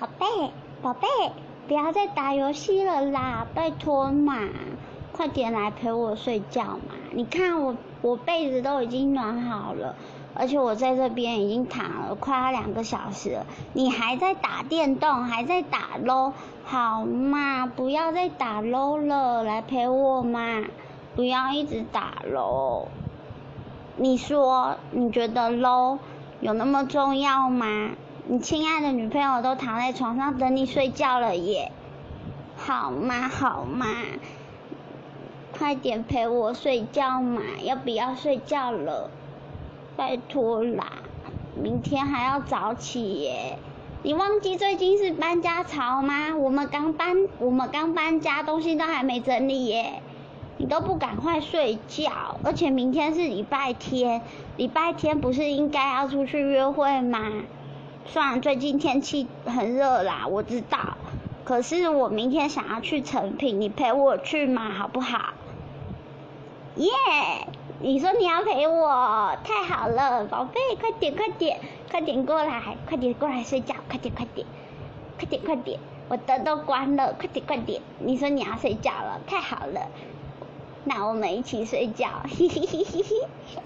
宝贝，宝贝，不要再打游戏了啦，拜托嘛，快点来陪我睡觉嘛。你看我，我被子都已经暖好了，而且我在这边已经躺了快要两个小时了，你还在打电动，还在打 LO，好嘛，不要再打 LO 了，来陪我嘛，不要一直打 LO。你说，你觉得 LO 有那么重要吗？你亲爱的女朋友都躺在床上等你睡觉了耶，好吗？好吗？快点陪我睡觉嘛！要不要睡觉了？拜托啦，明天还要早起耶。你忘记最近是搬家潮吗？我们刚搬，我们刚搬家，东西都还没整理耶。你都不赶快睡觉，而且明天是礼拜天，礼拜天不是应该要出去约会吗？虽然最近天气很热啦，我知道，可是我明天想要去成品，你陪我去嘛，好不好？耶！你说你要陪我，太好了，宝贝，快点快点快点过来，快点过来睡觉，快点快点，快点快点，我灯都关了，快点快点。你说你要睡觉了，太好了，那我们一起睡觉，嘿嘿嘿嘿嘿。